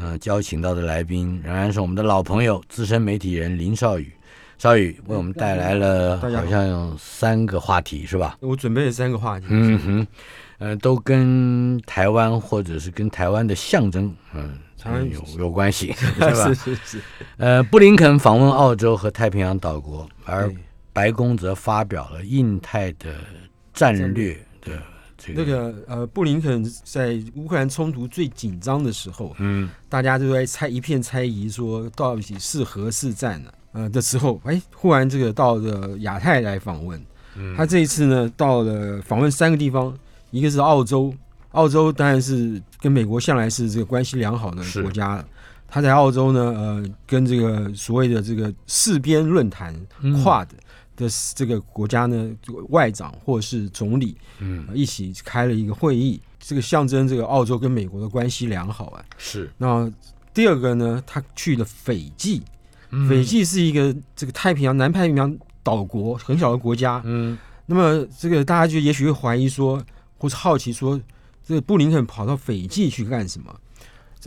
呃，邀请到的来宾仍然是我们的老朋友资深媒体人林少宇。少宇为我们带来了好好像有三个话题是吧？我准备了三个话题，嗯哼，呃，都跟台湾或者是跟台湾的象征，嗯、有有关系，是吧是？是是，呃，布林肯访问澳洲和太平洋岛国，而白宫则发表了印太的战略的这个，那个呃，布林肯在乌克兰冲突最紧张的时候，嗯。大家都在猜一片猜疑，说到底是和是战呢、呃的时候，哎，忽然这个到了亚太来访问，嗯。他这一次呢到了访问三个地方，一个是澳洲，澳洲当然是跟美国向来是这个关系良好的国家了。他在澳洲呢，呃，跟这个所谓的这个四边论坛嗯。Quad 的这个国家呢，这个外长或是总理嗯呃一起开了一个会议，这个象征这个澳洲跟美国的关系良好啊。是那第二个呢，他去了斐济，嗯斐济是一个这个太平洋南太平洋岛国很小的国家。嗯那么这个大家就也许会怀疑说，或是好奇说，这个布林肯跑到斐济去干什么？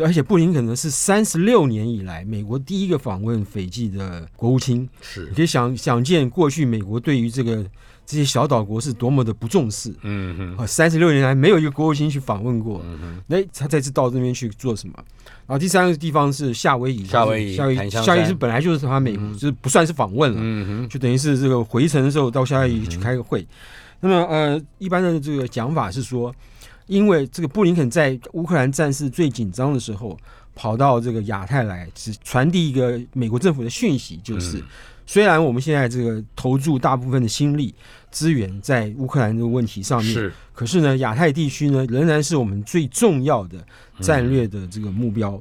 这而且布林肯呢是三十六年以来美国第一个访问斐济的国务卿。是你可以想想见，过去美国对于这个这些小岛国是多么的不重视。嗯哼啊，三十六年来没有一个国务卿去访问过。嗯哼那他这次到这边去做什么？然后第三个地方是夏威夷，夏威夷夏威夷，夏威夷是本来就是他美国，就是不算是访问了，嗯哼就等于是这个回程的时候到夏威夷去开个会。那么呃，一般的这个讲法是说，因为这个布林肯在乌克兰战事最紧张的时候，跑到这个亚太来，是传递一个美国政府的讯息，就是、嗯。虽然我们现在这个投注大部分的心力资源在乌克兰这个问题上面，是。可是呢，亚太地区呢仍然是我们最重要的战略的这个目标。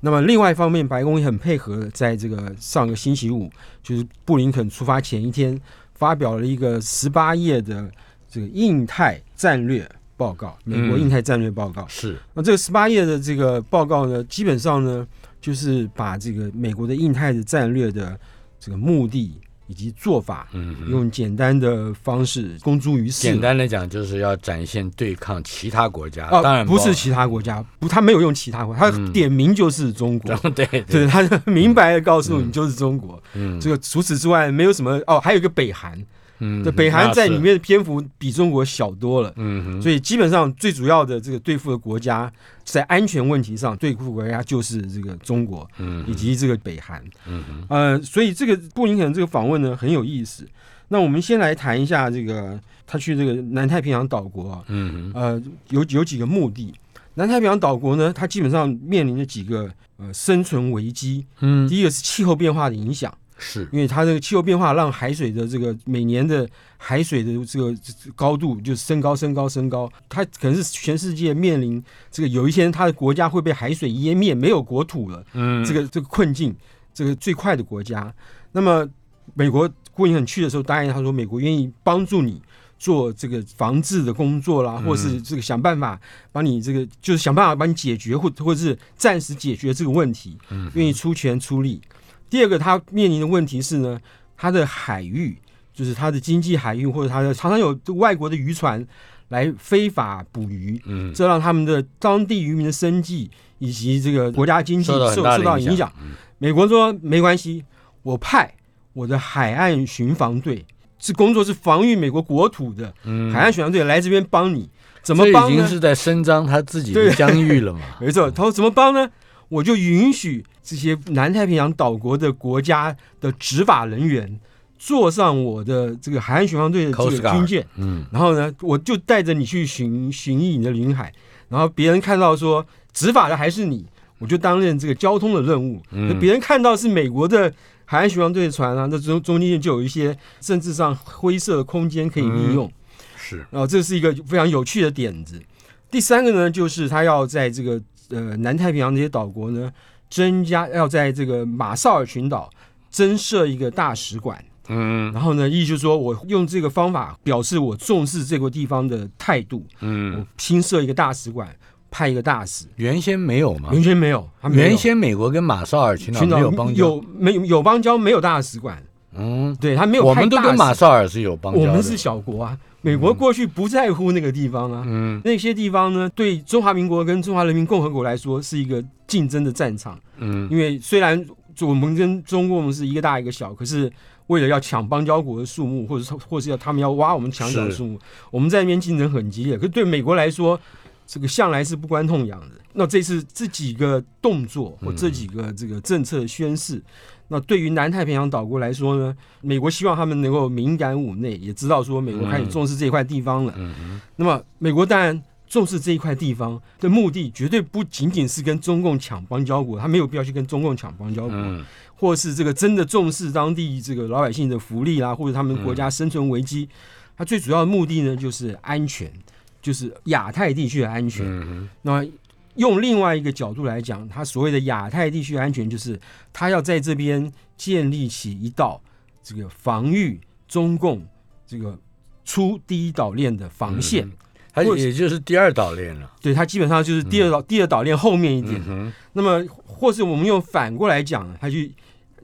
那么另外一方面，白宫也很配合，在这个上个星期五，就是布林肯出发前一天，发表了一个十八页的这个印太战略报告，美国嗯印太战略报告。是。那这个十八页的这个报告呢，基本上呢，就是把这个美国的印太的战略的这个目的以及做法，嗯用简单的方式公诸于世。简单的讲，就是要展现对抗其他国家，啊，当然不是其他国家，不，他没有用其他国家，他嗯。点名就是中国。对。对对，他就 明白的告诉嗯。你就是中国。嗯。这个除此之外没有什么哦，还有一个北韩，嗯对，北韩在里面的篇幅比中国小多了。嗯哼所以基本上最主要的这个对付的国家，在安全问题上对付国家就是这个中国嗯以及这个北韩。嗯所以这个布林肯这个访问呢很有意思。那我们先来谈一下这个他去这个南太平洋岛国啊，嗯有有几个目的。南太平洋岛国呢，它基本上面临着几个呃生存危机。嗯第一个是气候变化的影响，是因为它这个气候变化让海水的这个每年的海水的这个高度就升高、升高、升高。它可能是全世界面临这个有一天它的国家会被海水淹灭，没有国土了，嗯这个这个困境，这个最快的国家。那么美国布林肯去的时候，答应他说，美国愿意帮助你做这个防治的工作啦，嗯或是这个想办法帮你这个就是想办法帮你解决，或或者是暂时解决这个问题，嗯愿意出钱出力。第二个，他面临的问题是呢，他的海域就是他的经济海域，或者他的常常有外国的渔船来非法捕鱼，嗯这让他们的当地渔民的生计以及这个国家经济受受受到影影响。美国说没关系，我派我的海岸巡防队，这工作是防御美国国土的、嗯海岸巡防队来这边帮你，怎么帮呢？已经是在伸张他自己的疆域了嘛？没错，他说怎么帮呢？我就允许这些南太平洋岛国的国家的执法人员坐上我的这个海岸巡防队的这个军舰，嗯然后呢，我就带着你去巡巡弋你的领海，然后别人看到说执法的还是你，我就担任这个交通的任务。嗯那别人看到是美国的海岸巡防队的船啊，那中中间就有一些政治上灰色的空间可以利用。是然后这是一个非常有趣的点子。第三个呢，就是他要在这个呃南太平洋这些岛国呢，增加要在这个马绍尔群岛增设一个大使馆。嗯。然后呢，意思就是说我用这个方法表示我重视这个地方的态度。嗯，我新设一个大使馆，派一个大使，原先没有吗？原先没有，他没有。原先美国跟马绍尔群岛有邦交，有没有有邦交，没有大使馆，嗯，对他没有我们都跟马绍尔是有邦交的，我们是小国啊，美国过去不在乎那个地方啊，嗯那些地方呢，对中华民国跟中华人民共和国来说是一个竞争的战场。嗯因为虽然我们跟中共是一个大一个小，可是为了要抢邦交国的数目，或者是或是要他们要挖我们墙角的是数目，我们在那边竞争很激烈。可是对美国来说，这个向来是不关痛痒的。那这次这几个动作或这几个这个政策宣示，那对于南太平洋岛国来说呢，美国希望他们能够敏感五内，也知道说美国开始重视这一块地方了。嗯那么美国当然重视这一块地方的目的，绝对不仅仅是跟中共抢邦交国，他没有必要去跟中共抢邦交国，嗯或是这个真的重视当地这个老百姓的福利啦，或者他们国家生存危机。他最主要的目的呢，就是安全，就是亚太地区的安全。嗯那用另外一个角度来讲，他所谓的亚太地区安全，就是他要在这边建立起一道这个防御中共这个出第一岛链的防线。它也就是第二岛链了，对，它基本上就是第二岛、第二岛链后面一点。嗯那么，或是我们用反过来讲，他就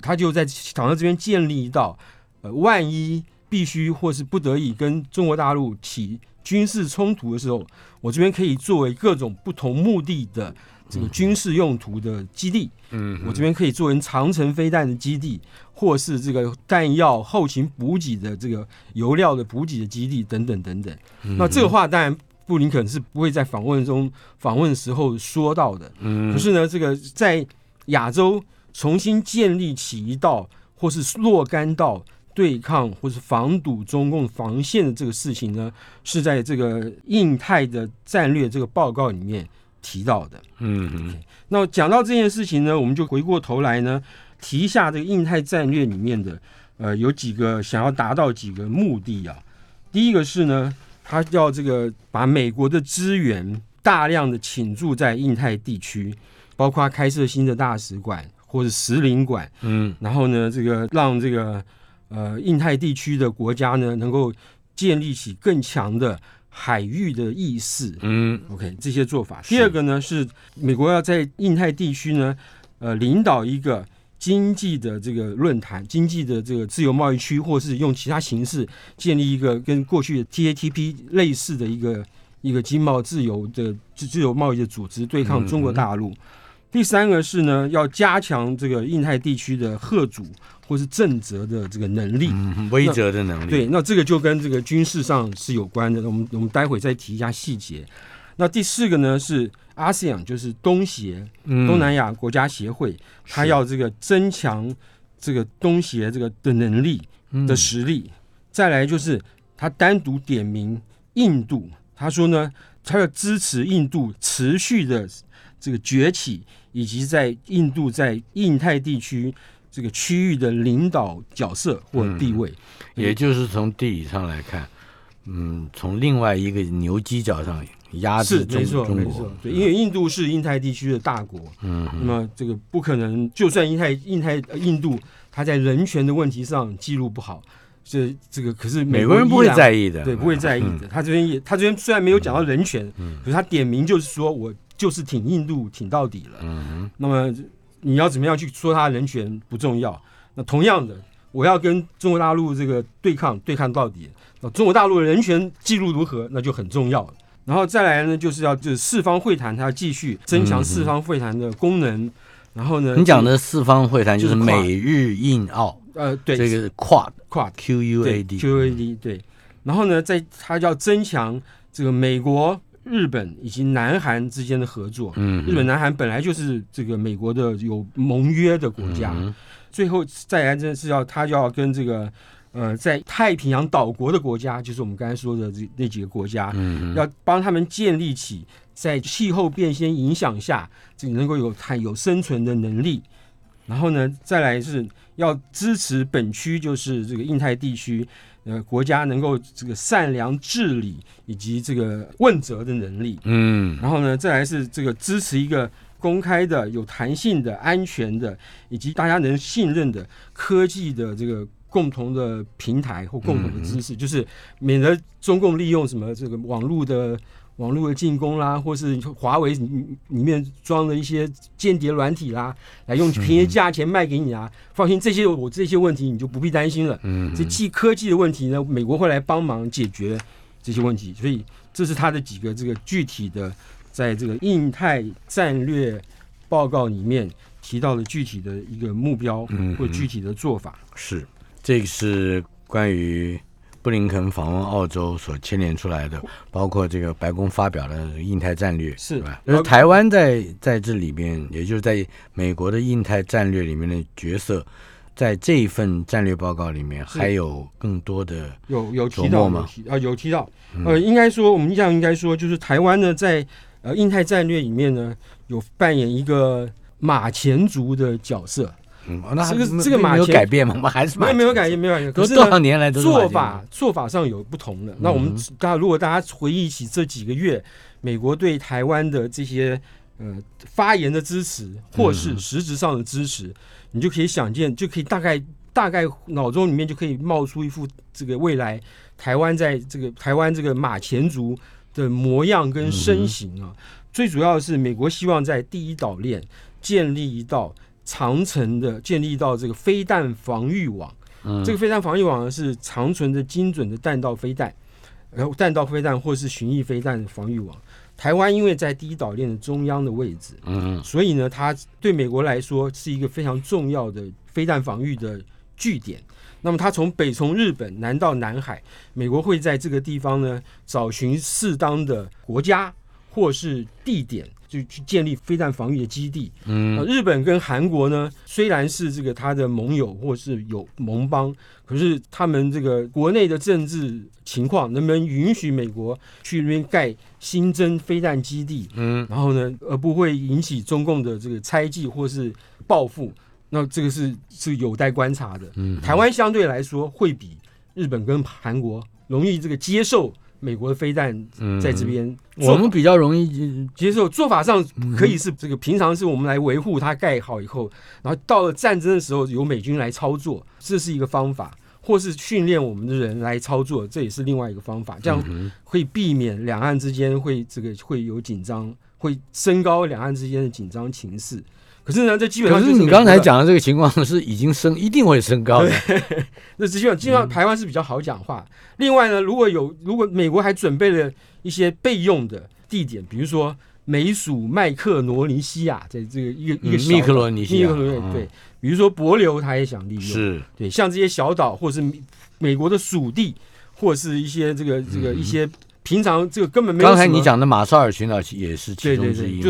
他就在岛上这边建立一道，呃，万一必须或是不得已跟中国大陆起军事冲突的时候，我这边可以作为各种不同目的的这个军事用途的基地。嗯我这边可以作为长城飞弹的基地，或是这个弹药后勤补给的这个油料的补给的基地等等等等。嗯那这个话当然布林肯是不会在访问中访问时候说到的。嗯可是呢，这个在亚洲重新建立起一道或是若干道对抗或是防堵中共防线的这个事情呢，是在这个印太的战略这个报告里面提到的。嗯那讲到这件事情呢，我们就回过头来呢，提一下这个印太战略里面的呃有几个想要达到几个目的啊。第一个是呢，他要这个把美国的资源大量的倾注在印太地区，包括开设新的大使馆或者使领馆，嗯然后呢，这个让这个呃印太地区的国家呢能够建立起更强的海域的意识，嗯 OK，这些做法。第二个呢是美国要在印太地区呢，呃，领导一个经济的这个论坛，经济的这个自由贸易区，或是用其他形式建立一个跟过去的 TATP 类似的一个一个经贸自由的自自由贸易的组织，对抗中国大陆。第三个是呢，要加强这个印太地区的贺主或是正责的这个能力。嗯，威慑的能力，对，那这个就跟这个军事上是有关的。我们我们待会再提一下细节。那第四个呢是 ASEAN，就是东协嗯，东南亚国家协会，它要这个增强这个东协这个的能力嗯的实力。再来就是他单独点名印度，他说呢，他要支持印度持续的这个崛起，以及在印度在印太地区这个区域的领导角色或者地位。也就是从地理上来看，嗯，从另外一个牛犄角上压制中是没错中国。没错，，对，因为印度是印太地区的大国，嗯。那么这个不可能，就算印太印太呃印度，它在人权的问题上记录不好，这这个可是美国人不会在意的，对，不会在意的。他这边也，他这边虽然没有讲到人权，可是他点名就是说我就是挺印度挺到底了。嗯那么你要怎么样去说他人权不重要？那同样的，我要跟中国大陆这个对抗对抗到底，那中国大陆的人权记录如何，那就很重要了。然后再来呢，就是要就是四方会谈，它要继续增强四方会谈的功能。然后呢，你讲的四方会谈就是美日印澳呃，对，这个 Quad 跨 Q U 对 A D 对，然后呢，在它要增强这个美国、日本以及南韩之间的合作。嗯，日本、南韩本来就是这个美国的有盟约的国家，嗯最后再来真是要他就要跟这个呃在太平洋岛国的国家，就是我们刚才说的这那几个国家，嗯要帮他们建立起在气候变迁影响下，这个能够有太有生存的能力。然后呢，再来是要支持本区，就是这个印太地区，呃，国家能够这个善良治理以及这个问责的能力。嗯然后呢，再来是这个支持一个公开的、有弹性的、安全的，以及大家能信任的科技的这个共同的平台或共同的知识，就是免得中共利用什么这个网络的。网络的进攻啦，或是华为里面装的一些间谍软体啦，来用便宜价钱卖给你啊！放心，这些我这些问题你就不必担心了。嗯，这技科技的问题呢，美国会来帮忙解决这些问题。所以这是他的几个这个具体的，在这个印太战略报告里面提到的具体的一个目标或具体的做法。是，这个是关于。布林肯访问澳洲所牵连出来的，包括这个白宫发表的印太战略，是吧？而台湾在在这里边，也就是在美国的印太战略里面的角色，在这一份战略报告里面，还有更多的有有提到吗？啊，有提到。呃，应该说，我们印象应该说，就是台湾呢，在呃印太战略里面呢，有扮演一个马前卒的角色。嗯，那这个这个马有改变吗？我 们还是没有没有改变，没有改变。可是多少年来都做法做法上有不同的。那我们大家如果大家回忆起这几个月美国对台湾的这些呃发言的支持，或是实质上的支持，你就可以想见，就可以大概大概脑中里面就可以冒出一副这个未来台湾在这个台湾这个马前卒的模样跟身形啊。最主要的是，美国希望在第一岛链建立一道。长城的建立到这个飞弹防御网，这个飞弹防御网呢是长存的精准的弹道飞弹，然后弹道飞弹或是巡弋飞弹防御网。台湾因为在第一岛链的中央的位置，嗯，所以呢，它对美国来说是一个非常重要的飞弹防御的据点。那么它从北从日本南到南海，美国会在这个地方呢找寻适当的国家或是地点。就去建立飞弹防御的基地。嗯，日本跟韩国呢，虽然是这个他的盟友或是有盟邦，可是他们这个国内的政治情况能不能允许美国去那边盖新增飞弹基地？嗯，然后呢，而不会引起中共的这个猜忌或是报复？那这个是是有待观察的。嗯，台湾相对来说会比日本跟韩国容易这个接受。美国的飞弹在这边，我们比较容易接受。做法上可以是这个，平常是我们来维护它盖好以后，然后到了战争的时候由美军来操作，这是一个方法；或是训练我们的人来操作，这也是另外一个方法。这样会避免两岸之间会这个会有紧张，会升高两岸之间的紧张情势。可是呢，这基本上可是你刚才讲的这个情况是已经升，一定会升高的。那基本基本上台湾是比较好讲话。另外呢，如果有如果美国还准备了一些备用的地点，比如说美属麦克罗尼西亚，在这个一个一个密克罗尼西亚，对，比如说帛琉，他也想利用，是对，像这些小岛或是美国的属地，或是一些这个这个一些平常这个根本没有。刚才你讲的马绍尔群岛也是其中之一。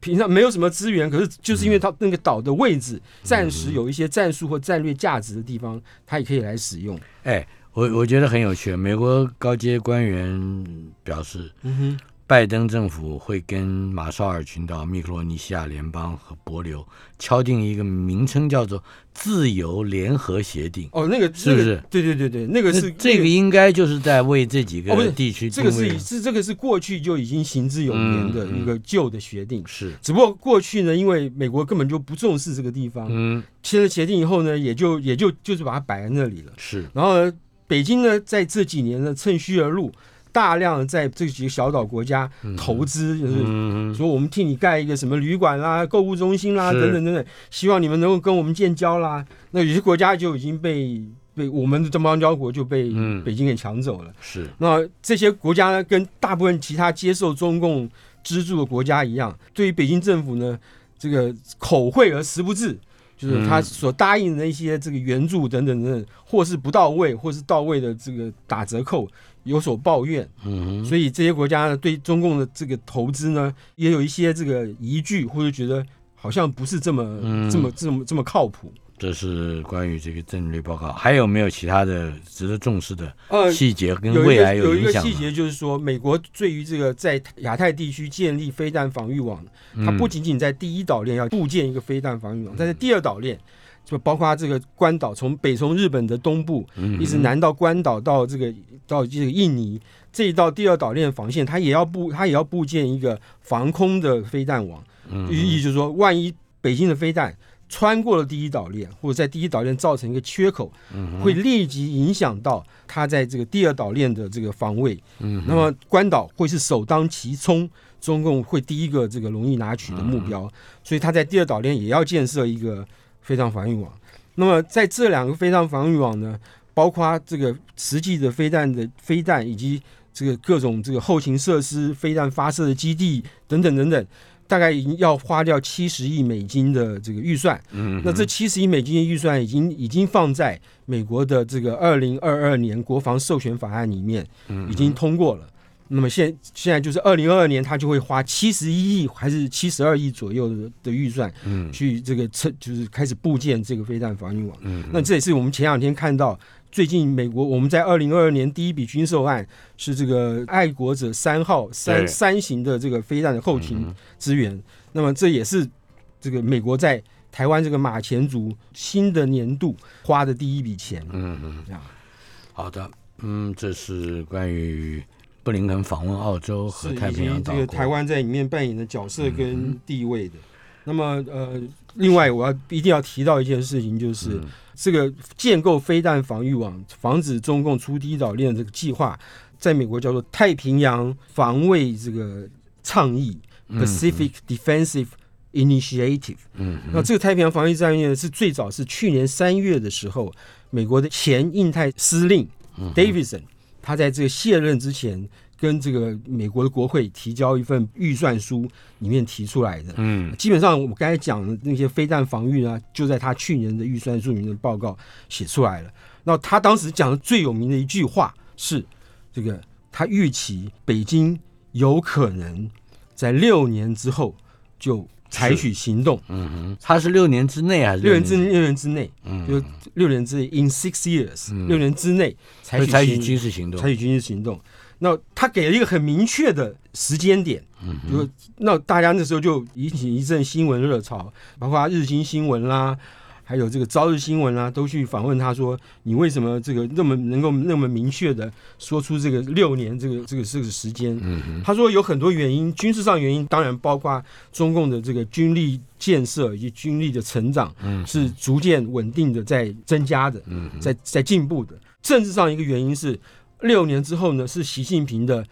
平常没有什么资源，可是就是因为它那个岛的位置，暂时有一些战术或战略价值的地方，它也可以来使用。哎，我我觉得很有趣。美国高阶官员表示，嗯哼。拜登政府会跟马绍尔群岛、密克罗尼西亚联邦和帛琉敲定一个名称叫做“自由联合协定”。哦，那个是不是？对对对对，那个是这个应该就是在为这几个地区。这个是是这个是过去就已经行之有年的一个旧的协定。是，只不过过去呢，因为美国根本就不重视这个地方，嗯，签了协定以后呢，也就也就就是把它摆在那里了。是，然后呢，北京呢，在这几年呢，趁虚而入。大量在这几个小岛国家投资，就是说我们替你盖一个什么旅馆啦、购物中心啦，等等等等，希望你们能够跟我们建交啦。那有些国家就已经被被我们的这邦交国就被北京给抢走了。是，那这些国家呢，跟大部分其他接受中共资助的国家一样，对于北京政府呢，这个口惠而实不至。就是他所答应的一些这个援助等等等等，或是不到位，或是到位的这个打折扣有所抱怨，嗯，所以这些国家呢对中共的这个投资呢也有一些这个疑惧，或者觉得好像不是这么这么这么这么靠谱。这是关于这个战略报告，还有没有其他的值得重视的细节跟未来有影响？有一个细节就是说，美国对于这个在亚太地区建立飞弹防御网，它不仅仅在第一岛链要布建一个飞弹防御网，但是第二岛链就包括这个关岛，从北从日本的东部一直南到关岛到这个到这个印尼这一道第二岛链防线，它也要布它也要布建一个防空的飞弹网。嗯寓意就是说，万一北京的飞弹穿过了第一岛链，或者在第一岛链造成一个缺口，嗯会立即影响到它在这个第二岛链的这个防卫。嗯那么关岛会是首当其冲，中共会第一个这个容易拿取的目嗯标，所以它在第二岛链也要建设一个飞弹防御网。那么在这两个非常防御网呢，包括这个实际的飞弹的飞弹以及这个各种这个后勤设施、飞弹发射的基地等等等等，大概已经要花掉七十亿美金的这个预算。嗯那这七十亿美金的预算已经已经放在美国的这个二零二二年国防授权法案里面，嗯已经通过了。那么现现在就是二零二二年，他就会花七十一亿还是七十二亿左右的的预算嗯去这个测，就是开始部建这个飞弹防御网。嗯那这也是我们前两天看到，最近美国我们在二零二二年第一笔军售案是这个爱国者三号三三型的这个飞弹的后勤资源。那么这也是这个美国在台湾这个马前卒新的年度花的第一笔钱。嗯嗯，这样，好的，嗯，这是关于布林肯访问澳洲和太平洋岛国。这个台湾在里面扮演的角色跟地位的。那么呃，另外我要一定要提到一件事情，就是。嗯这个建构飞弹防御网，防止中共出第一岛链这个计划，在美国叫做太平洋防卫这个倡议嗯 （Pacific Defensive Initiative）。嗯那这个太平洋防御战略是最早是去年三月的时候，美国的前印太司令嗯 Davidson，他在这个卸任之前，跟这个美国的国会提交一份预算书，里面提出来的。嗯基本上我们刚才讲的那些飞弹防御呢，就在他去年的预算书里面的报告写出来了。那他当时讲的最有名的一句话是：这个他预期北京有可能在六年之后就采取行动，嗯哼，他是六年之内还是六年之六年之内，嗯。就六年之内，in six years，、嗯。六年之内采取采取行军事行动。采？取军事行动。那他给了一个很明确的时间点，嗯就那大家那时候就引起一阵新闻热潮，包括日经新闻啦，还有这个朝日新闻啊，都去访问他说，你为什么这个那么能够那么明确的说出这个六年这个这个这个时间？嗯哼，他说有很多原因，军事上原因当然包括中共的这个军力建设以及军力的成长嗯是逐渐稳定的在增加的，嗯在在进步的。政治上一个原因是六年之后呢，是习近平的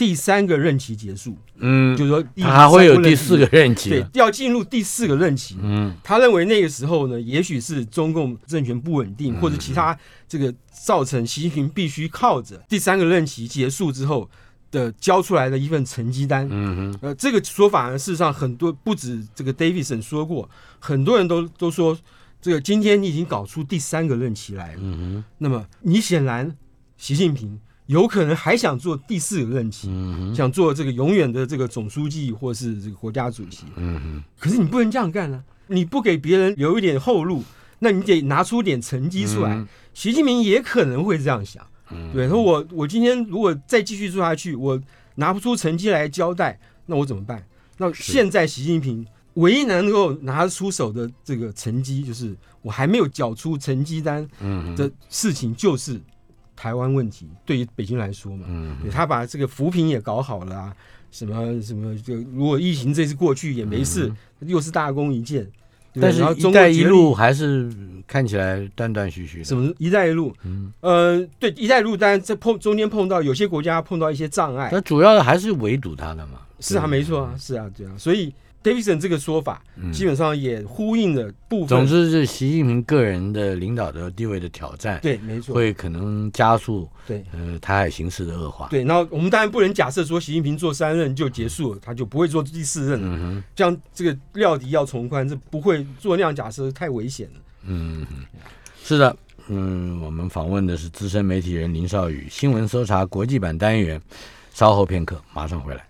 第三个任期结束，嗯，就是说第他还会有第四个任期对。，要进入第四个任期。嗯他认为那个时候呢，也许是中共政权不稳定，嗯或者其他这个造成习近平必须靠着第三个任期结束之后的交出来的一份成绩单。嗯哼，呃，这个说法呢，事实上很多不止这个 Davidson 说过，很多人都都说，这个今天你已经搞出第三个任期来了，嗯哼，那么你显然习近平有可能还想做第四个任期，嗯，想做这个永远的这个总书记或是这个国家主席。嗯，可是你不能这样干啊！你不给别人留一点后路，那你得拿出点成绩出来。嗯习近平也可能会这样想，嗯对，说我我今天如果再继续做下去，我拿不出成绩来交代，那我怎么办？那现在习近平唯一能够拿得出手的这个成绩，就是我还没有缴出成绩单的事情，就是台湾问题。对于北京来说嘛，嗯他把这个扶贫也搞好了啊，什么什么，就如果疫情这次过去也没事，又是大功一件。但是然后“一带一路”还是看起来断断续续的。什么“一带一路”？嗯，呃，对“一带一路”，当然在碰中间碰到有些国家碰到一些障碍，那主要的还是围堵他的嘛。是啊，没错啊，是啊，对啊，所以 Davidson 这个说法嗯基本上也呼应了部分。总之是习近平个人的领导的地位的挑战，对，没错，会可能加速对呃台海形势的恶化。对。然后我们当然不能假设说习近平做三任就结束了，他就不会做第四任了。嗯哼，这样这个料敌要从宽，这不会做那样假设，太危险了。嗯哼，是的，嗯，我们访问的是资深媒体人林少宇，新闻搜查国际版单元，稍后片刻马上回来。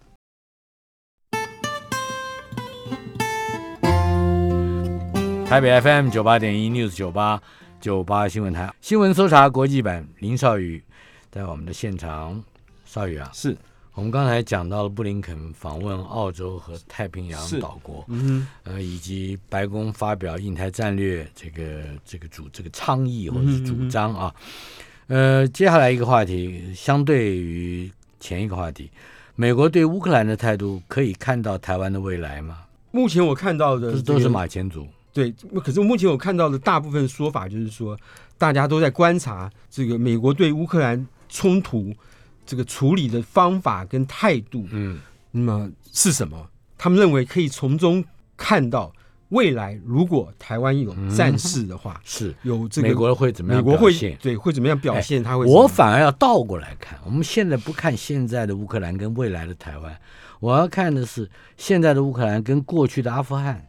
台北 FM 九八点一 News 九八九八新闻台新闻搜查国际版林少宇在我们的现场，少宇啊，是，我们刚才讲到了布林肯访问澳洲和太平洋岛国，嗯呃，以及白宫发表印太战略这个这个主这个倡议或者是主张啊。呃，接下来一个话题，相对于前一个话题，美国对乌克兰的态度可以看到台湾的未来吗？目前我看到的、这都是马前卒。对，可是目前我看到的大部分说法就是说，大家都在观察这个美国对乌克兰冲突这个处理的方法跟态度，嗯，那么是什么？他们认为可以从中看到未来，如果台湾有战事的话，是有这个美国会怎么样美国会？对会怎么样表现？他会我反而要倒过来看，我们现在不看现在的乌克兰跟未来的台湾，我要看的是现在的乌克兰跟过去的阿富汗。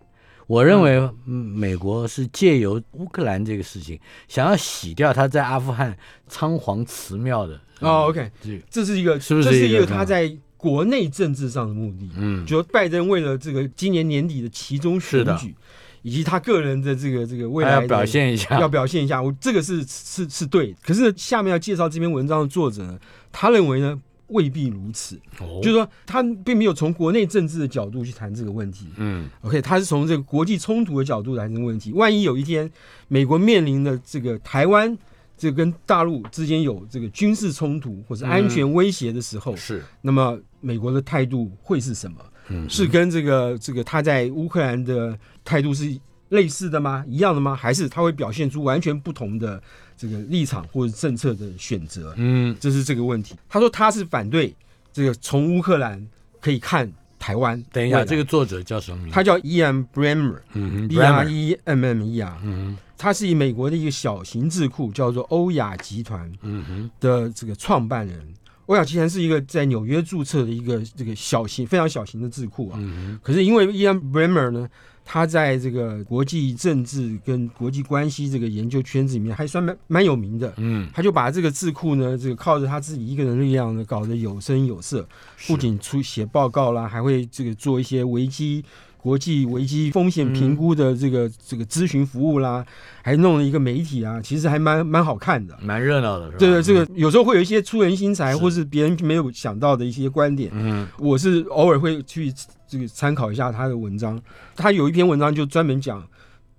我认为，嗯，美国是借由乌克兰这个事情，想要洗掉他在阿富汗仓皇辞庙的。哦，OK，这这是一个，是不是这是一一个个他在国内政治上的目的？嗯，就拜登为了这个今年年底的其中选举，以及他个人的这个这个未来要表现一下，要表现一下，我这个是是是对的。可是，下面要介绍这篇文章的作者呢，他认为呢未必如此，哦就是说他并没有从国内政治的角度去谈这个问题。嗯 OK，他是从这个国际冲突的角度来谈这个问题。万一有一天美国面临的这个台湾这跟大陆之间有这个军事冲突或者安全威胁的时候，是，那么美国的态度会是什么？嗯是跟这个这个他在乌克兰的态度是类似的吗？一样的吗？还是他会表现出完全不同的这个立场或者政策的选择？嗯这是这个问题。他说他是反对这个从乌克兰可以看台湾。等一下，这个个作者叫什么名字？他叫 Ian Bremmer，嗯，B R E M M E R，嗯他是以美国的一个小型智库叫做欧亚集团嗯哼，的这个创办人。欧亚集团是一个在纽约注册的一个这个小型非常小型的智库啊。嗯可是因为 Ian Bremmer 呢，他在这个国际政治跟国际关系这个研究圈子里面还算蛮蛮有名的。嗯，他就把这个智库呢，这个靠着他自己一个人的力量呢，搞得有声有色，不仅出写报告啦，还会这个做一些危机、国际危机风险评估的这个、这个咨询服务啦，还弄了一个媒体啊，其实还蛮蛮好看的。蛮热闹的，是吧？对对，这个有时候会有一些出人心裁，是或是别人没有想到的一些观点。嗯我是偶尔会去这个参考一下他的文章，他有一篇文章就专门讲，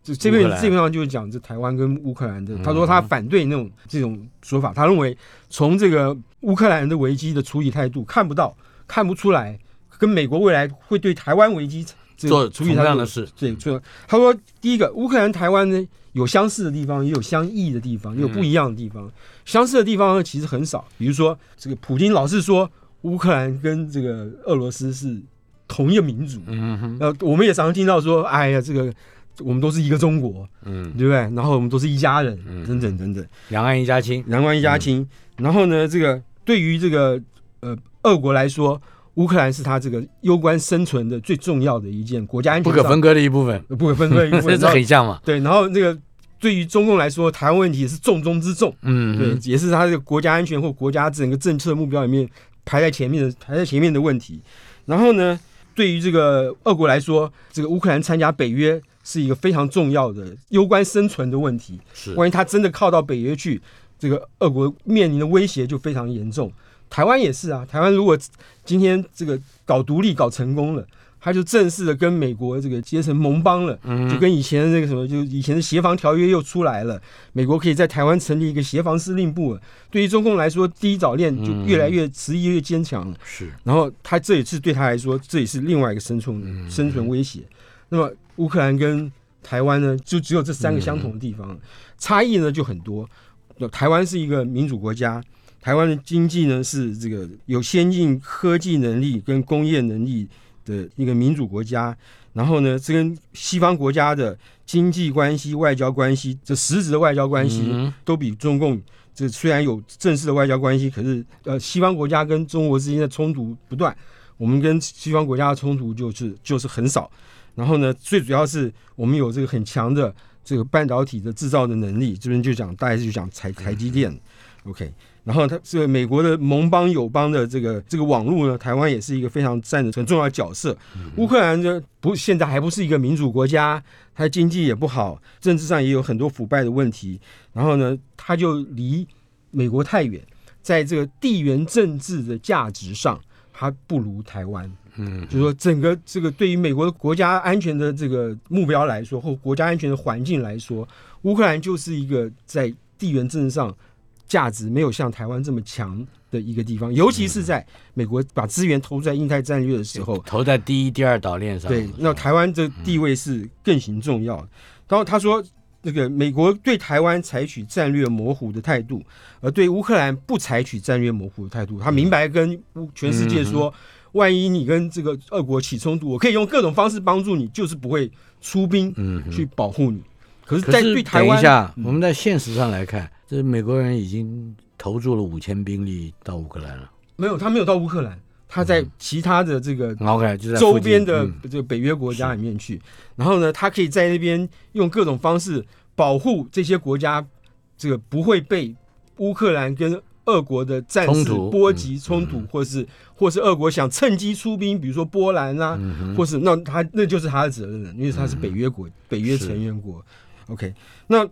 这这篇乌克兰这篇文章就是讲这台湾跟乌克兰的。嗯他说他反对那种这种说法，他认为从这个乌克兰的危机的处理态度看不到、看不出来，跟美国未来会对台湾危机这做个处理态度同样的事，对，做。他说，第一个，乌克兰、台湾呢有相似的地方，也有相异的地方，也有不一样的地方。相似的地方呢其实很少，比如说这个普京老是说乌克兰跟这个俄罗斯是同一个民族，嗯哼，呃，我们也常常听到说，哎呀，这个我们都是一个中国，嗯，对不对？然后我们都是一家人，嗯等等等等，两岸一家亲，两岸一家亲。然后呢，这个对于这个呃俄国来说，乌克兰是他这个攸关生存的最重要的一件国家安全不可分割的一部分，呃不可分割的一部分。这很像嘛？对，然后那个对于中共来说，台湾问题也是重中之重，嗯，对，也是他这个国家安全或国家整个政策目标里面排在前面的排在前面的问题。然后呢，对于这个俄国来说，这个乌克兰参加北约是一个非常重要的攸关生存的问题。是，万一他真的靠到北约去，这个俄国面临的威胁就非常严重。台湾也是啊，台湾如果今天这个搞独立搞成功了，他就正式的跟美国这个结成盟邦了，嗯就跟以前的那个什么，就以前的协防条约又出来了。美国可以在台湾成立一个协防司令部了。对于中共来说，第一早恋就越来越实力越坚强了。是，然后他这也是对他来说，这也是另外一个生存、嗯生存威胁。那么乌克兰跟台湾呢，就只有这三个相同的地方，差异呢就很多。那台湾是一个民主国家，台湾的经济呢是这个有先进科技能力跟工业能力的一个民主国家。然后呢，这跟西方国家的经济关系、外交关系，这实质的外交关系，嗯都比中共这虽然有正式的外交关系，可是呃，西方国家跟中国之间的冲突不断，我们跟西方国家的冲突就是就是很少。然后呢，最主要是我们有这个很强的这个半导体的制造的能力，这边就讲大概是就讲台台积电，OK。然后它这个美国的盟邦友邦的这个这个网络呢，台湾也是一个非常占着很重要的角色。乌克兰呢不现在还不是一个民主国家，它经济也不好，政治上也有很多腐败的问题。然后呢，它就离美国太远，在这个地缘政治的价值上，它不如台湾。嗯，就是说，整个这个对于美国的国家安全的这个目标来说，或国家安全的环境来说，乌克兰就是一个在地缘政治上价值没有像台湾这么强的一个地方，尤其是在美国把资源投在印太战略的时候，投在第一、第二岛链上。对，那台湾的地位是更行重要。然后他说，那个美国对台湾采取战略模糊的态度，而对乌克兰不采取战略模糊的态度。他明白跟全世界说，万一你跟这个俄国起冲突，我可以用各种方式帮助你，就是不会出兵去保护你。可是，在对台湾，一下，我们在现实上来看，这美国人已经投入了五千兵力到乌克兰了。没有，他没有到乌克兰，他在其他的这个 OK 就在周边的这个北约国家里面去。然后呢，他可以在那边用各种方式保护这些国家，这个不会被乌克兰跟俄国的战事波及冲突，或是或是俄国想趁机出兵，比如说波兰啊，或是那他那就是他的责任了，因为他是北约国、北约成员国。OK，那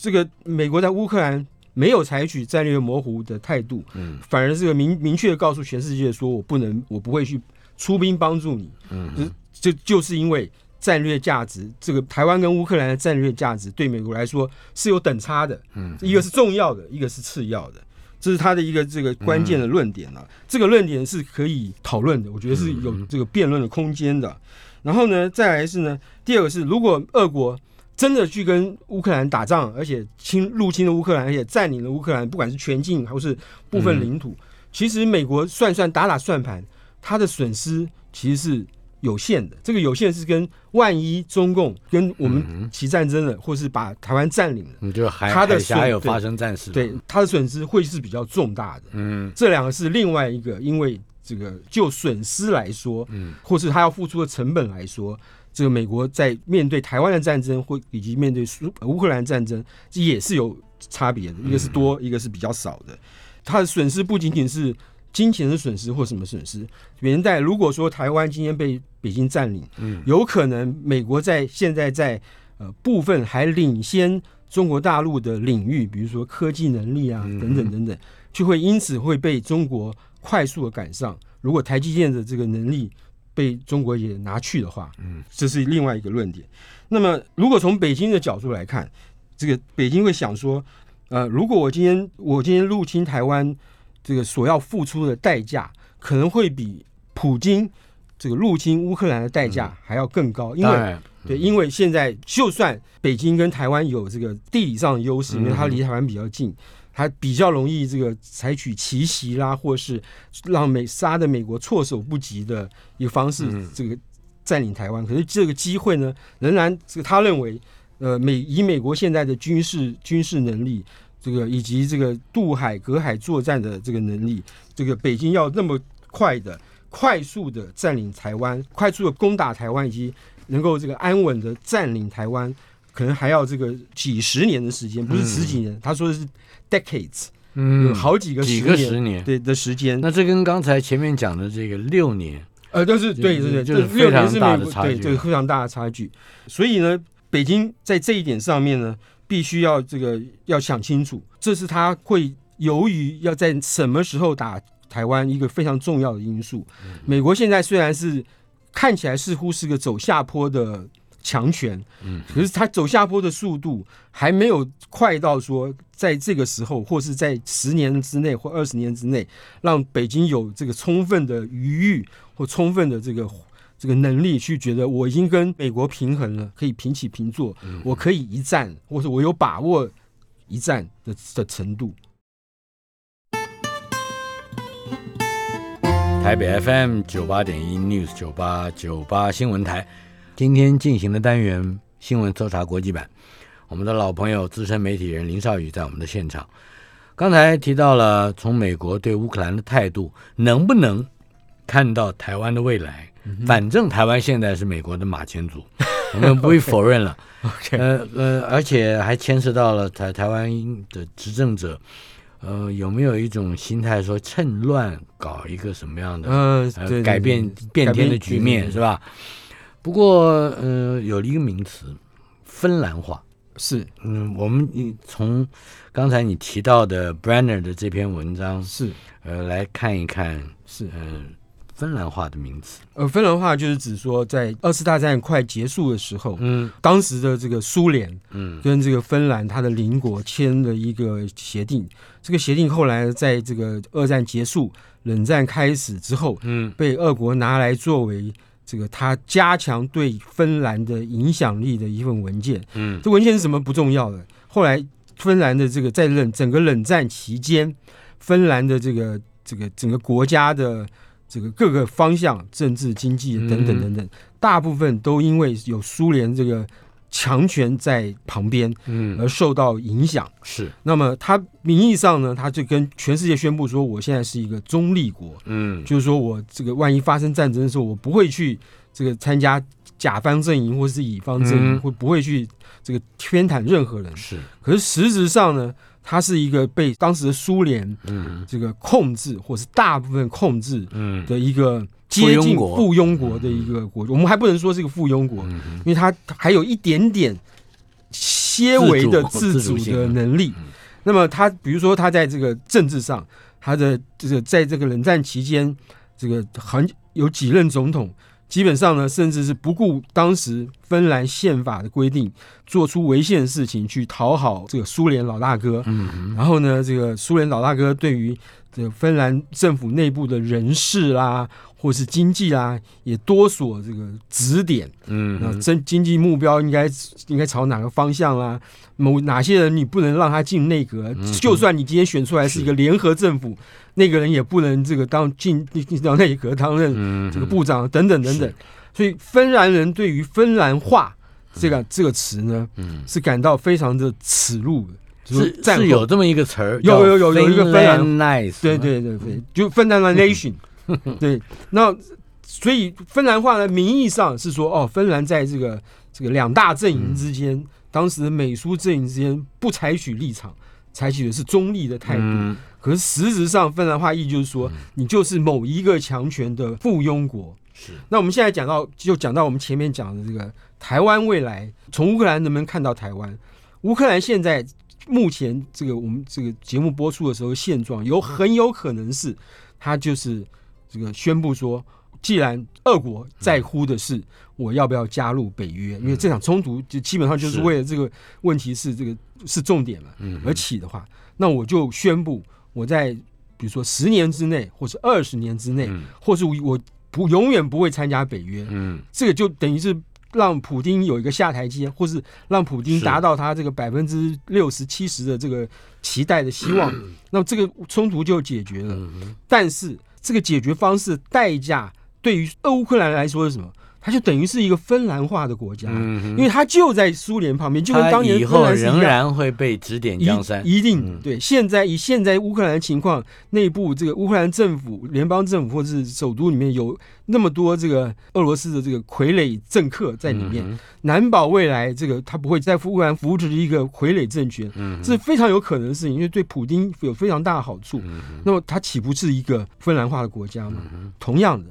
这个美国在乌克兰没有采取战略模糊的态度，嗯，反而是个明明确的告诉全世界说，我不能，我不会去出兵帮助你，嗯，就就是因为战略价值，这个台湾跟乌克兰的战略价值对美国来说是有等差的，嗯，一个是重要的，一个是次要的，这是他的一个这个关键的论点了。这个论点是可以讨论的，我觉得是有这个辩论的空间的。然后呢，再来是呢，第二个是如果俄国。真的去跟乌克兰打仗，而且侵入侵了乌克兰，而且占领了乌克兰，不管是全境还是部分领土，其实美国算算打打算盘，它的损失其实是有限的。这个有限是跟万一中共跟我们起战争了，或是把台湾占领了，你就海海峡有发生战事，对它的损失会是比较重大的。嗯，这两个是另外一个，因为这个就损失来说，嗯，或是他要付出的成本来说。这个美国在面对台湾的战争，或以及面对苏乌克兰战争，这也是有差别的，一个是多，一个是比较少的。它的损失不仅仅是金钱的损失或什么损失。元代如果说台湾今天被北京占领，嗯，有可能美国在现在在呃部分还领先中国大陆的领域，比如说科技能力啊等等等等，就会因此会被中国快速的赶上。如果台积电的这个能力，被中国也拿去的话，嗯，这是另外一个论点。那么，如果从北京的角度来看，这个北京会想说，呃，如果我今天我今天入侵台湾，这个所要付出的代价，可能会比普京这个入侵乌克兰的代价还要更高。因为对，因为现在就算北京跟台湾有这个地理上的优势，因为它离台湾比较近。他比较容易这个采取奇袭啦，或是让美杀的美国措手不及的一个方式，这个占领台湾。可是这个机会呢，仍然这个他认为，呃，美以美国现在的军事军事能力，这个以及这个渡海隔海作战的这个能力，这个北京要那么快的、快速的占领台湾，快速的攻打台湾，以及能够这个安稳的占领台湾，可能还要这个几十年的时间，不是十几年。他说的是。decades，嗯，有好几个几个十年对的时间。那这跟刚才前面讲的这个六年，呃，但是对对对，就是非常大的差距，对，非常大的差距。所以呢，北京在这一点上面呢，必须要这个要想清楚，这是他会由于要在什么时候打台湾一个非常重要的因素。美国现在虽然是看起来似乎是个走下坡的。强权，嗯，可是它走下坡的速度还没有快到说，在这个时候或是在十年之内或二十年之内，让北京有这个充分的余裕或充分的这个这个能力去觉得我已经跟美国平衡了，可以平起平坐，我可以一战，或者我有把握一战的的程度。台北 FM 九八点一 News 九八九八新闻台。今天进行的单元新闻搜查国际版，我们的老朋友资深媒体人林少宇在我们的现场。刚才提到了从美国对乌克兰的态度，能不能看到台湾的未来？反正台湾现在是美国的马前卒，我们不会否认了。呃呃，而且还牵涉到了台台湾的执政者，呃，有没有一种心态说趁乱搞一个什么样的呃改变变天的局面，是吧？不过，呃，有一个名词，芬兰话。是，嗯，我们你从刚才你提到的 Brenner 的这篇文章是，呃，来看一看，是，嗯，芬兰话的名词。呃，芬兰话就是指说，在二次大战快结束的时候，嗯。当时的这个苏联嗯。跟这个芬兰它的邻国签了一个协定，这个协定后来在这个二战结束、冷战开始之后，嗯。被俄国拿来作为这个他加强对芬兰的影响力的一份文件。嗯这文件是什么不重要的，后来芬兰的这个在冷整个冷战期间，芬兰的这个这个整个国家的这个各个方向，政治、经济等等嗯等等，大部分都因为有苏联这个强权在旁边嗯，而受到影响。是。那么他名义上呢，他就跟全世界宣布说，我现在是一个中立国，嗯。就是说我这个万一发生战争的时候，我不会去这个参加甲方阵营或是乙方阵营，嗯。会不会去这个偏袒任何人。是。可是实质上呢，他是一个被当时的苏联嗯。这个控制，或是大部分控制嗯。的一个接近附庸国的一个国，我们还不能说是个附庸国，嗯因为它还有一点点些微的自主的能力嗯。那么他比如说他在这个政治上，他的这个在这个冷战期间，这个很有几任总统。基本上呢，甚至是不顾当时芬兰宪法的规定，做出违宪的事情去讨好这个苏联老大哥。嗯然后呢，这个苏联老大哥对于这个芬兰政府内部的人事啦，或是经济啦，也多所这个指点。那嗯经经济目标应该应该朝哪个方向啦？某哪些人你不能让他进内阁？嗯就算你今天选出来是一个联合政府，那个人也不能这个当进进进到内阁担任嗯这个部长等等等等是。所以芬兰人对于芬兰话这个这个词呢，嗯是感到非常的耻辱的。就是是有这么一个词儿，有有有有一个芬兰 nice，对对对对，就芬兰 nation，对，那所以芬兰话呢，名义上是说哦，芬兰在这个这个两大阵营之间，当时的美苏阵营之间不采取立场，采取的是中立的态度。嗯可是实质上，芬兰话意就是说，你就是某一个强权的附庸国。是。那我们现在讲到，就讲到我们前面讲的这个台湾未来，从乌克兰能不能看到台湾？乌克兰现在目前这个我们这个节目播出的时候现状，有很有可能是他就是这个宣布说，既然俄国在乎的是我要不要加入北约，因为这场冲突就基本上就是是为了这个问题是这个是重点了嗯。而起的话，那我就宣布我在比如说十年之内，或是二十年之内，嗯。或是我不永远不会参加北约，嗯这个就等于是让普京有一个下台阶，或是让普京达到他这个百分之六十七十的这个期待的希望，那么这个冲突就解决了。嗯但是这个解决方式代价对于乌克兰来说是什么？它就等于是一个芬兰化的国家，嗯因为它就在苏联旁边，就跟当年芬以后兰。仍然会被指点一江山，一定嗯对。现在以现在乌克兰的情况，内部这个乌克兰政府、联邦政府或者是首都里面有那么多这个俄罗斯的这个傀儡政客在里面，嗯难保未来这个他不会在乌克兰扶持一个傀儡政权，嗯这是非常有可能的事情，因为对普京有非常大的好处。嗯那么它岂不是一个芬兰化的国家吗？同样的，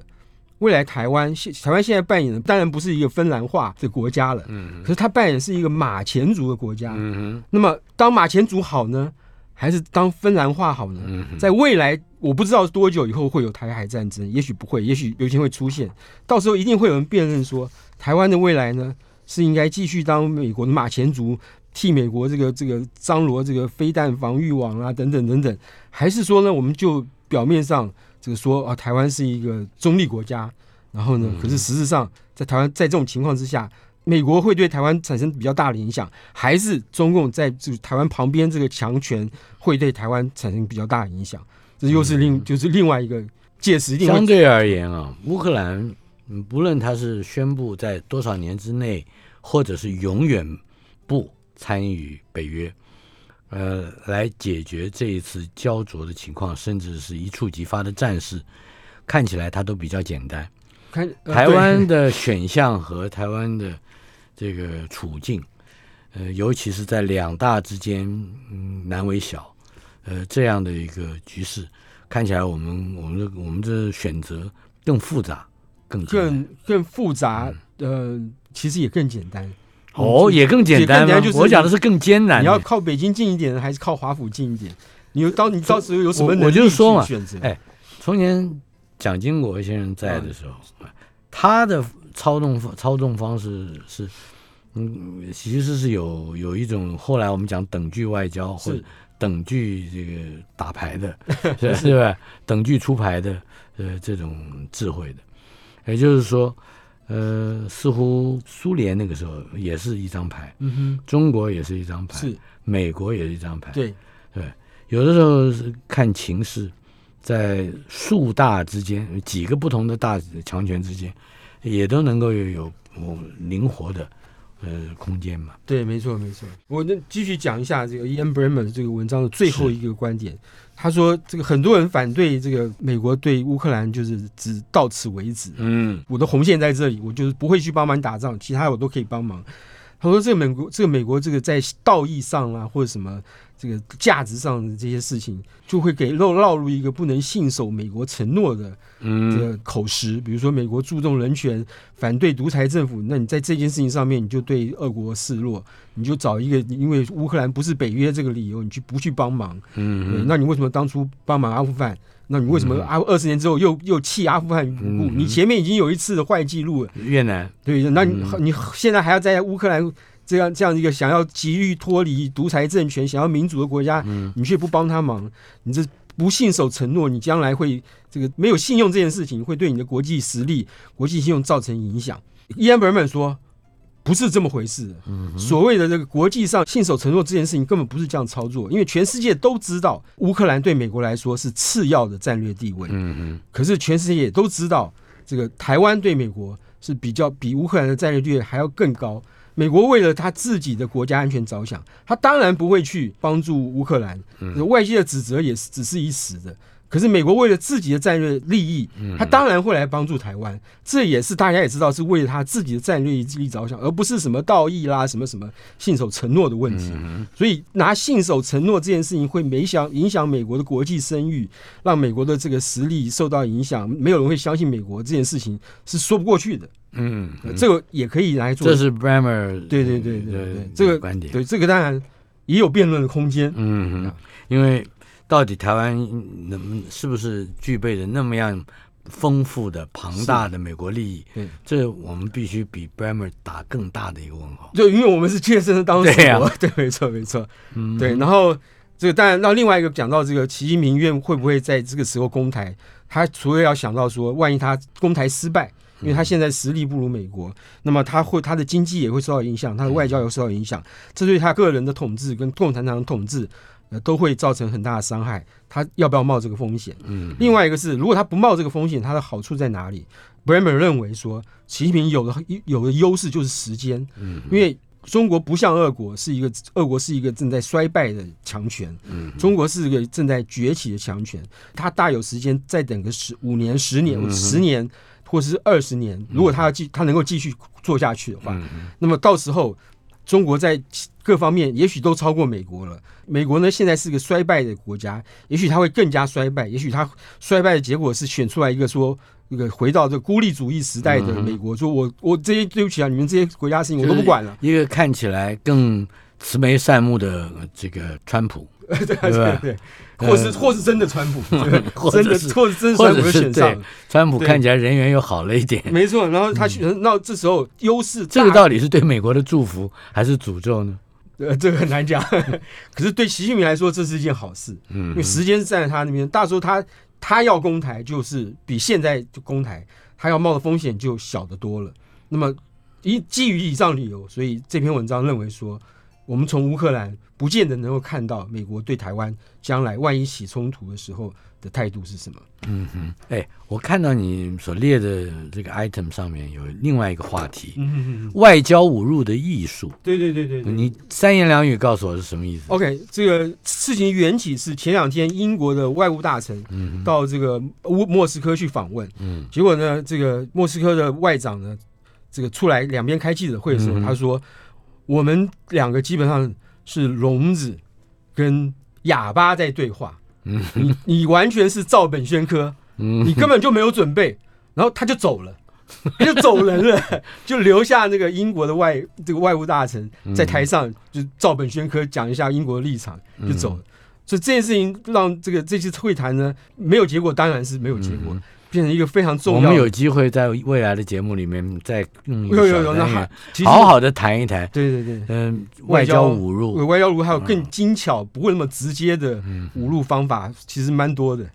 未来台湾现台湾现在扮演的当然不是一个芬兰化的国家了，嗯可是它扮演是一个马前卒的国家。嗯那么当马前卒好呢，还是当芬兰化好呢？嗯在未来，我不知道多久以后会有台海战争，也许不会，也许有一天会出现。到时候一定会有人辨认说，台湾的未来呢是应该继续当美国的马前卒，替美国这个这个张罗这个飞弹防御网啊等等等等，还是说呢，我们就表面上这个说啊，台湾是一个中立国家，然后呢，可是实质上在台湾在这种情况之下。美国会对台湾产生比较大的影响，还是中共在这台湾旁边这个强权会对台湾产生比较大的影响？这又是另就是另外一个届时定相对而言啊，乌克兰嗯不论他是宣布在多少年之内，或者是永远不参与北约，呃，来解决这一次焦灼的情况，甚至是一触即发的战事，看起来它都比较简单。看、呃台湾的选项和台湾的这个处境，呃，尤其是在两大之间，嗯，难为小，呃，这样的一个局势，看起来我们我们的我们的选择更复杂，更更更复杂，呃，其实也更简单。哦，也更简单我讲的是更艰难。你要靠北京近一点，还是靠华府近一点？你有到你到时候有什么我能力我就是说嘛去选择？哎从前蒋经国先生在的时候，他的操纵操纵方式是，嗯，其实是有有一种后来我们讲等距外交或者等距这个打牌的，是是吧？等距出牌的，呃，这种智慧的，也就是说，呃，似乎苏联那个时候也是一张牌，嗯哼。中国也是一张，牌，是。美国也是一张牌，对，对，有的时候是看情势，在数大之间，几个不同的大强权之间，也都能够有有有灵活的呃空间嘛。对，没错，没错。我那继续讲一下这个 Ian Bremer 这个文章的最后一个观点。他说，这个很多人反对这个美国对乌克兰就是只到此为止，嗯我的红线在这里，我就是不会去帮忙打仗，其他我都可以帮忙。他说，这个美国，这个美国，这个在道义上啊，或者什么这个价值上的这些事情，就会给落落入一个不能信守美国承诺的这嗯个口实。比如说，美国注重人权，反对独裁政府，那你在这件事情上面，你就对俄国示弱，你就找一个因为乌克兰不是北约这个理由，你去不去帮忙？对，嗯那你为什么当初帮忙阿富汗？那你为什么阿二十年之后又又弃阿富汗于不顾？嗯你前面已经有一次的坏记录了，越南对，那你、嗯你现在还要在乌克兰这样这样一个想要急于脱离独裁政权、想要民主的国家，嗯你却不帮他忙，你这不信守承诺，你将来会这个没有信用这件事情，会对你的国际实力、国际信用造成影响。伊安·本本说。不是这么回事的。所谓的这个国际上信守承诺这件事情，根本不是这样操作，因为全世界都知道乌克兰对美国来说是次要的战略地位。可是全世界也都知道，这个台湾对美国是比较比乌克兰的战略地位还要更高。美国为了他自己的国家安全着想，他当然不会去帮助乌克兰。外界的指责也是只是一时的。可是美国为了自己的战略利益，他当然会来帮助台湾。这也是大家也知道，是为了他自己的战略利益着想，而不是什么道义啦、什么什么信守承诺的问题。所以拿信守承诺这件事情会没想影响美国的国际声誉，让美国的这个实力受到影响，没有人会相信美国这件事情是说不过去的。嗯，呃这个也可以来做，这是 Bremer 对对对对对这个观点。对这个当然也有辩论的空间。嗯，因为到底台湾能是不是具备着那么样丰富的、庞大的美国利益？对，这我们必须比 Bremer 打更大的一个问号。就因为我们是切身的当事对呀国，对，没错没错，嗯，对。然后这个当然，那另外一个讲到这个习近平愿会不会在这个时候攻台，他除了要想到说，万一他攻台失败。因为他现在实力不如美国，那么他会他的经济也会受到影响，他的外交也会受到影响，这对他个人的统治跟共产党的统治，呃，都会造成很大的伤害。他要不要冒这个风险？嗯，另外一个是，如果他不冒这个风险，他的好处在哪里？Bremer 认为说，习近平有的有的优势就是时间，嗯因为中国不像俄国是一个，俄国是一个正在衰败的强权，嗯中国是一个正在崛起的强权，他大有时间再等个十五年、十年、嗯十年或是二十年，如果他要继他能够继续做下去的话，那么到时候中国在各方面也许都超过美国了。美国呢，现在是个衰败的国家，也许它会更加衰败，也许它衰败的结果是选出来一个说。一个回到这个孤立主义时代的美国，说我我这些对不起啊，你们这些国家事情我都不管了。一个看起来更慈眉善目的呃这个川普，对对，或是或是真的川普，或真的或者真的川普就选上川普看起来人缘又好了一点。没错。然后他选，那这时候优势这个大到底是对美国的祝福还是诅咒呢？呃，这个很难讲。可是对习近平来说，这是一件好事，因嗯为时间是站在他那边。到时候他他要攻台，就是比现在就攻台，他要冒的风险就小得多了。那么，以基于以上理由，所以这篇文章认为说，我们从乌克兰不见得能够看到美国对台湾将来万一起冲突的时候的态度是什么。嗯哼，哎，我看到你所列的这个 item 上面有另外一个话题，外交侮辱的艺术。对对对对对。你三言两语告诉我是什么意思？OK，这个事情缘起是前两天英国的外务大臣嗯到这个乌莫斯科去访问，嗯结果呢，这个莫斯科的外长呢，这个出来两边开记者会的时候，嗯他说我们两个基本上是聋子跟哑巴在对话，嗯。你你完全是照本宣科，嗯。你根本就没有准备，然后他就走了。他就走人了，就留下那个英国的外这个外务大臣在台上就照本宣科讲一下英国的立场，就走了。所以这件事情让这个这次会谈呢没有结果，当然是没有结果。变成一个非常重要的。们有机会在未来的节目里面再用一个有有有，那小单元还其实好好的谈一谈，对对对。嗯，外外交交侮辱，外交如还有更精巧、不会那么直接的嗯侮辱方法，其实蛮多的。